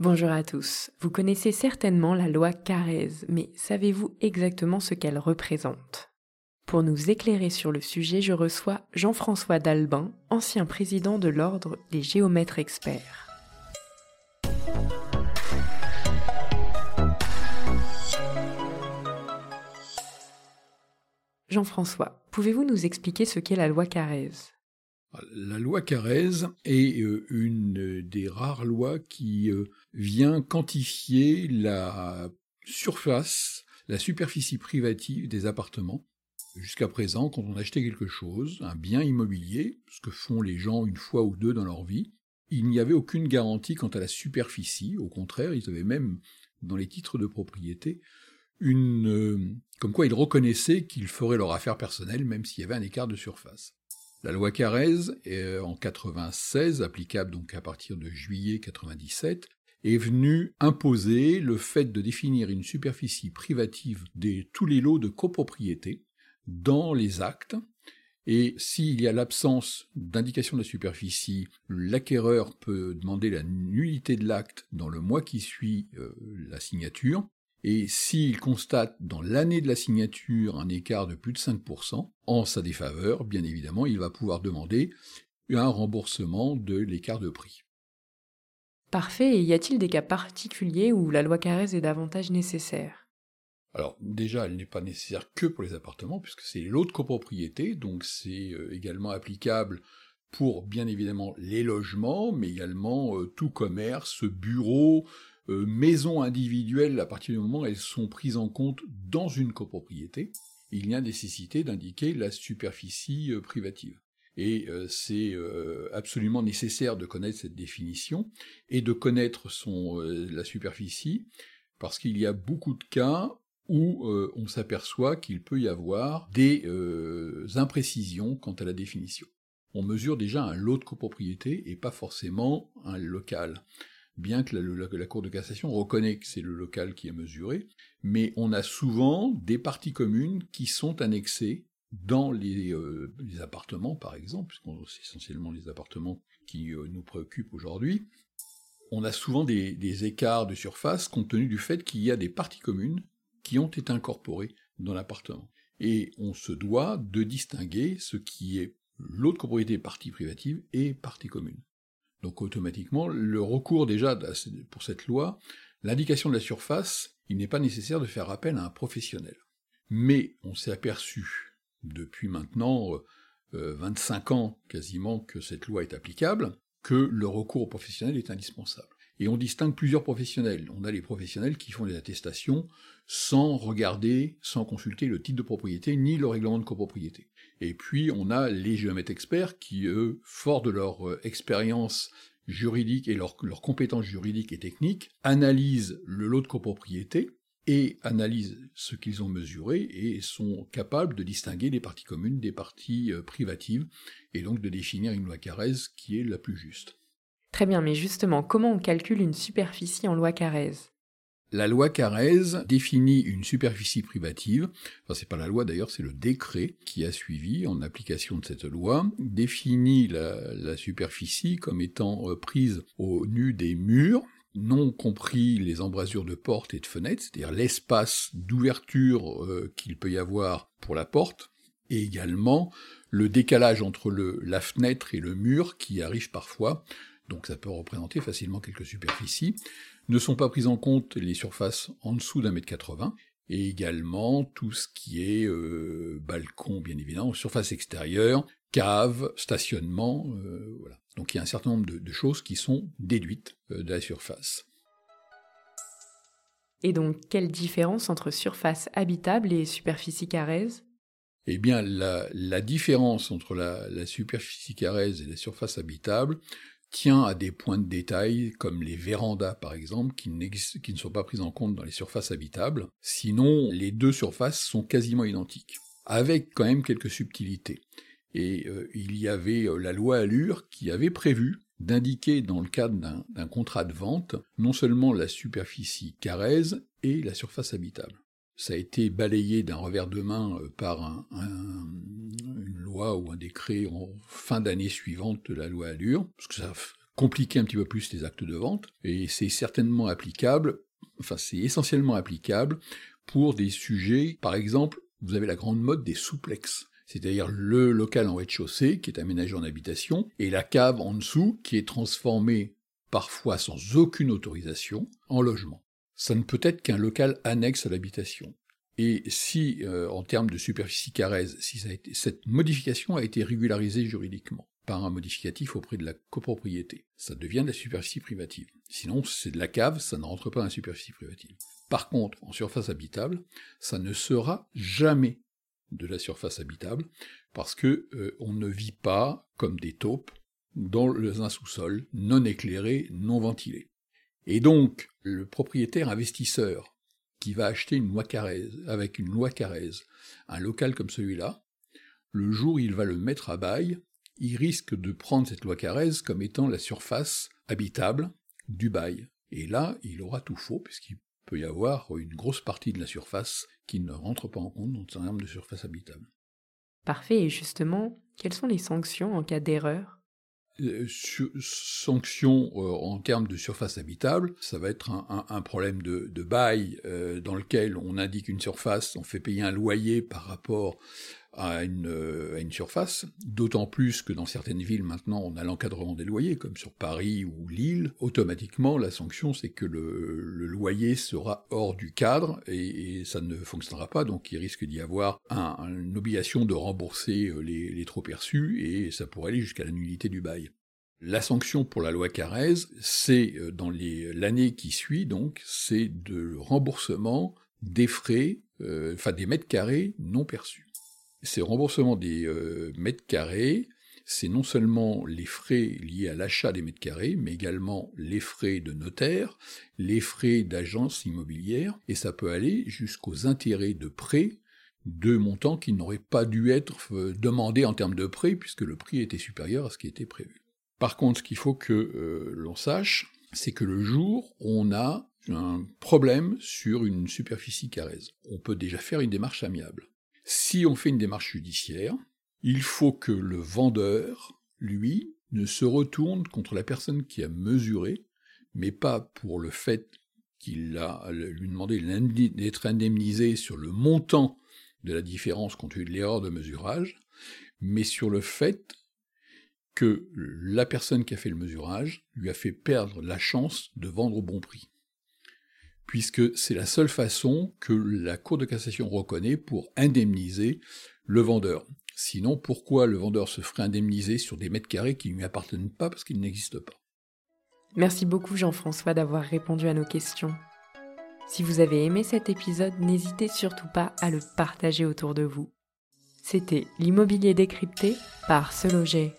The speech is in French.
Bonjour à tous. Vous connaissez certainement la loi Carrez, mais savez-vous exactement ce qu'elle représente? Pour nous éclairer sur le sujet, je reçois Jean-François Dalbin, ancien président de l'ordre des géomètres experts. Jean-François, pouvez-vous nous expliquer ce qu'est la loi Carrez? La loi Carrez est euh, une des rares lois qui euh, vient quantifier la surface, la superficie privative des appartements. Jusqu'à présent, quand on achetait quelque chose, un bien immobilier, ce que font les gens une fois ou deux dans leur vie, il n'y avait aucune garantie quant à la superficie. Au contraire, ils avaient même, dans les titres de propriété, une, euh, comme quoi ils reconnaissaient qu'ils feraient leur affaire personnelle même s'il y avait un écart de surface. La loi Carrez, est en 96, applicable donc à partir de juillet 97, est venue imposer le fait de définir une superficie privative de tous les lots de copropriété dans les actes, et s'il y a l'absence d'indication de la superficie, l'acquéreur peut demander la nullité de l'acte dans le mois qui suit euh, la signature, et s'il constate dans l'année de la signature un écart de plus de 5%, en sa défaveur, bien évidemment, il va pouvoir demander un remboursement de l'écart de prix. Parfait, et y a-t-il des cas particuliers où la loi Carrez est davantage nécessaire? Alors déjà, elle n'est pas nécessaire que pour les appartements, puisque c'est l'autre copropriété, donc c'est euh, également applicable pour bien évidemment les logements, mais également euh, tout commerce, bureau, euh, maisons individuelles, à partir du moment où elles sont prises en compte dans une copropriété, il y a nécessité d'indiquer la superficie euh, privative. Et euh, c'est absolument nécessaire de connaître cette définition et de connaître la superficie, parce qu'il y a beaucoup de cas où on s'aperçoit qu'il peut y avoir des imprécisions quant à la définition. On mesure déjà un lot de copropriété et pas forcément un local bien que la, Cour de cassation reconnaît que c'est le local qui est mesuré, mais on a souvent des parties communes qui sont annexées dans les, euh, appartements, par exemple, puisque c'est essentiellement les appartements qui euh, nous préoccupent aujourd'hui. On a souvent des, des écarts de surface compte tenu du fait qu'il y a des parties communes qui ont été incorporées dans l'appartement. Et on se doit de distinguer ce qui est l'autre copropriété partie privative et partie commune. Donc automatiquement, le recours déjà pour cette loi, l'indication de la surface, il n'est pas nécessaire de faire appel à un professionnel. Mais on s'est aperçu depuis maintenant 25 euh, ans quasiment que cette loi est applicable, que le recours au professionnel est indispensable. Et on distingue plusieurs professionnels. On a les professionnels qui font des attestations sans regarder, sans consulter le titre de propriété ni le règlement de copropriété. Et puis on a les géomètres experts qui, eux, forts de leur euh, expérience juridique et leurs compétences juridiques et techniques, analysent le lot de copropriété et analysent ce qu'ils ont mesuré et sont capables de distinguer les parties communes des parties euh, privatives et donc de définir une loi Carrez qui est la plus juste. Très bien, mais justement, comment on calcule une superficie en loi Carrez la loi Carrez définit une superficie privative, enfin c'est pas la loi d'ailleurs, c'est le décret qui a suivi en application de cette loi, définit la, superficie comme étant euh, prise au nu des murs, non compris les embrasures de portes et de fenêtres, c'est-à-dire l'espace d'ouverture euh, qu'il peut y avoir pour la porte, et également le décalage entre la fenêtre et le mur qui arrive parfois, donc ça peut représenter facilement quelques superficies. Ne sont pas prises en compte les surfaces en dessous d'un mètre 80, et également tout ce qui est euh, balcon, bien évidemment, surface extérieure, cave, stationnement, euh, voilà. Donc il y a un certain nombre de, choses qui sont déduites euh, de la surface. Et donc, quelle différence entre surface habitable et superficie carrèze Eh bien, la, différence entre la, la superficie carrèze et la surface habitable, tient à des points de détail comme les vérandas par exemple qui, ne sont pas prises en compte dans les surfaces habitables. Sinon, les deux surfaces sont quasiment identiques, avec quand même quelques subtilités. Et euh, il y avait euh, la loi Allure qui avait prévu d'indiquer dans le cadre d'un contrat de vente non seulement la superficie carrèze et la surface habitable ça a été balayé d'un revers de main euh, par une loi ou un décret en fin d'année suivante de la loi Allure, parce que ça compliquer un petit peu plus les actes de vente, et c'est certainement applicable, enfin c'est essentiellement applicable pour des sujets, par exemple, vous avez la grande mode des souplexes, c'est-à-dire le local en rez-de-chaussée qui est aménagé en habitation, et la cave en dessous qui est transformée parfois sans aucune autorisation en logement. Ça ne peut être qu'un local annexe à l'habitation. Et si, euh, en termes de superficie carrèze, si ça a été, cette modification a été régularisée juridiquement par un modificatif auprès de la copropriété, ça devient de la superficie privative. Sinon, c'est de la cave, ça ne rentre pas dans la superficie privative. Par contre, en surface habitable, ça ne sera jamais de la surface habitable, parce que euh, on ne vit pas comme des taupes dans un sous-sol non éclairé, non ventilé. Et donc, le propriétaire investisseur qui va acheter une loi Carrez, avec une loi Carrez, un local comme celui-là, le jour où il va le mettre à bail, il risque de prendre cette loi Carrez comme étant la surface habitable du bail. Et là, il aura tout faux, puisqu'il peut y avoir une grosse partie de la surface qui ne rentre pas en compte dans un terme de surface habitable. Parfait, et justement, quelles sont les sanctions en cas d'erreur? Euh, sanctions euh, en termes de surface habitable, ça va être un, problème de, bail euh, dans lequel on indique une surface, on fait payer un loyer par rapport à une, à une surface, d'autant plus que dans certaines villes maintenant on a l'encadrement des loyers, comme sur Paris ou Lille, automatiquement la sanction c'est que le, loyer sera hors du cadre et, ça ne fonctionnera pas, donc il risque d'y avoir une obligation de rembourser les, les trop perçus et ça pourrait aller jusqu'à la nullité du bail. La sanction pour la loi Carrez, c'est dans l'année qui suit donc, c'est de remboursement des frais, enfin des mètres carrés non perçus. Ces remboursements des euh, mètres carrés, c'est non seulement les frais liés à l'achat des mètres carrés, mais également les frais de notaire, les frais d'agence immobilière, et ça peut aller jusqu'aux intérêts de prêt de montants qui n'auraient pas dû être euh, demandés en termes de prêt, puisque le prix était supérieur à ce qui était prévu. Par contre, ce qu'il faut que euh, l'on sache, c'est que le jour où on a un problème sur une superficie carrèze, on peut déjà faire une démarche amiable. Si on fait une démarche judiciaire, il faut que le vendeur, lui, ne se retourne contre la personne qui a mesuré, mais pas pour le fait qu'il a lui demandé d'être indemnisé sur le montant de la différence compte tenu de l'erreur de mesurage, mais sur le fait que la personne qui a fait le mesurage lui a fait perdre la chance de vendre au bon prix puisque c'est la seule façon que la Cour de cassation reconnaît pour indemniser le vendeur. Sinon, pourquoi le vendeur se ferait indemniser sur des mètres carrés qui ne lui appartiennent pas parce qu'ils n'existent pas? Merci beaucoup Jean-François d'avoir répondu à nos questions. Si vous avez aimé cet épisode, n'hésitez surtout pas à le partager autour de vous. C'était l'immobilier décrypté par Se Loger.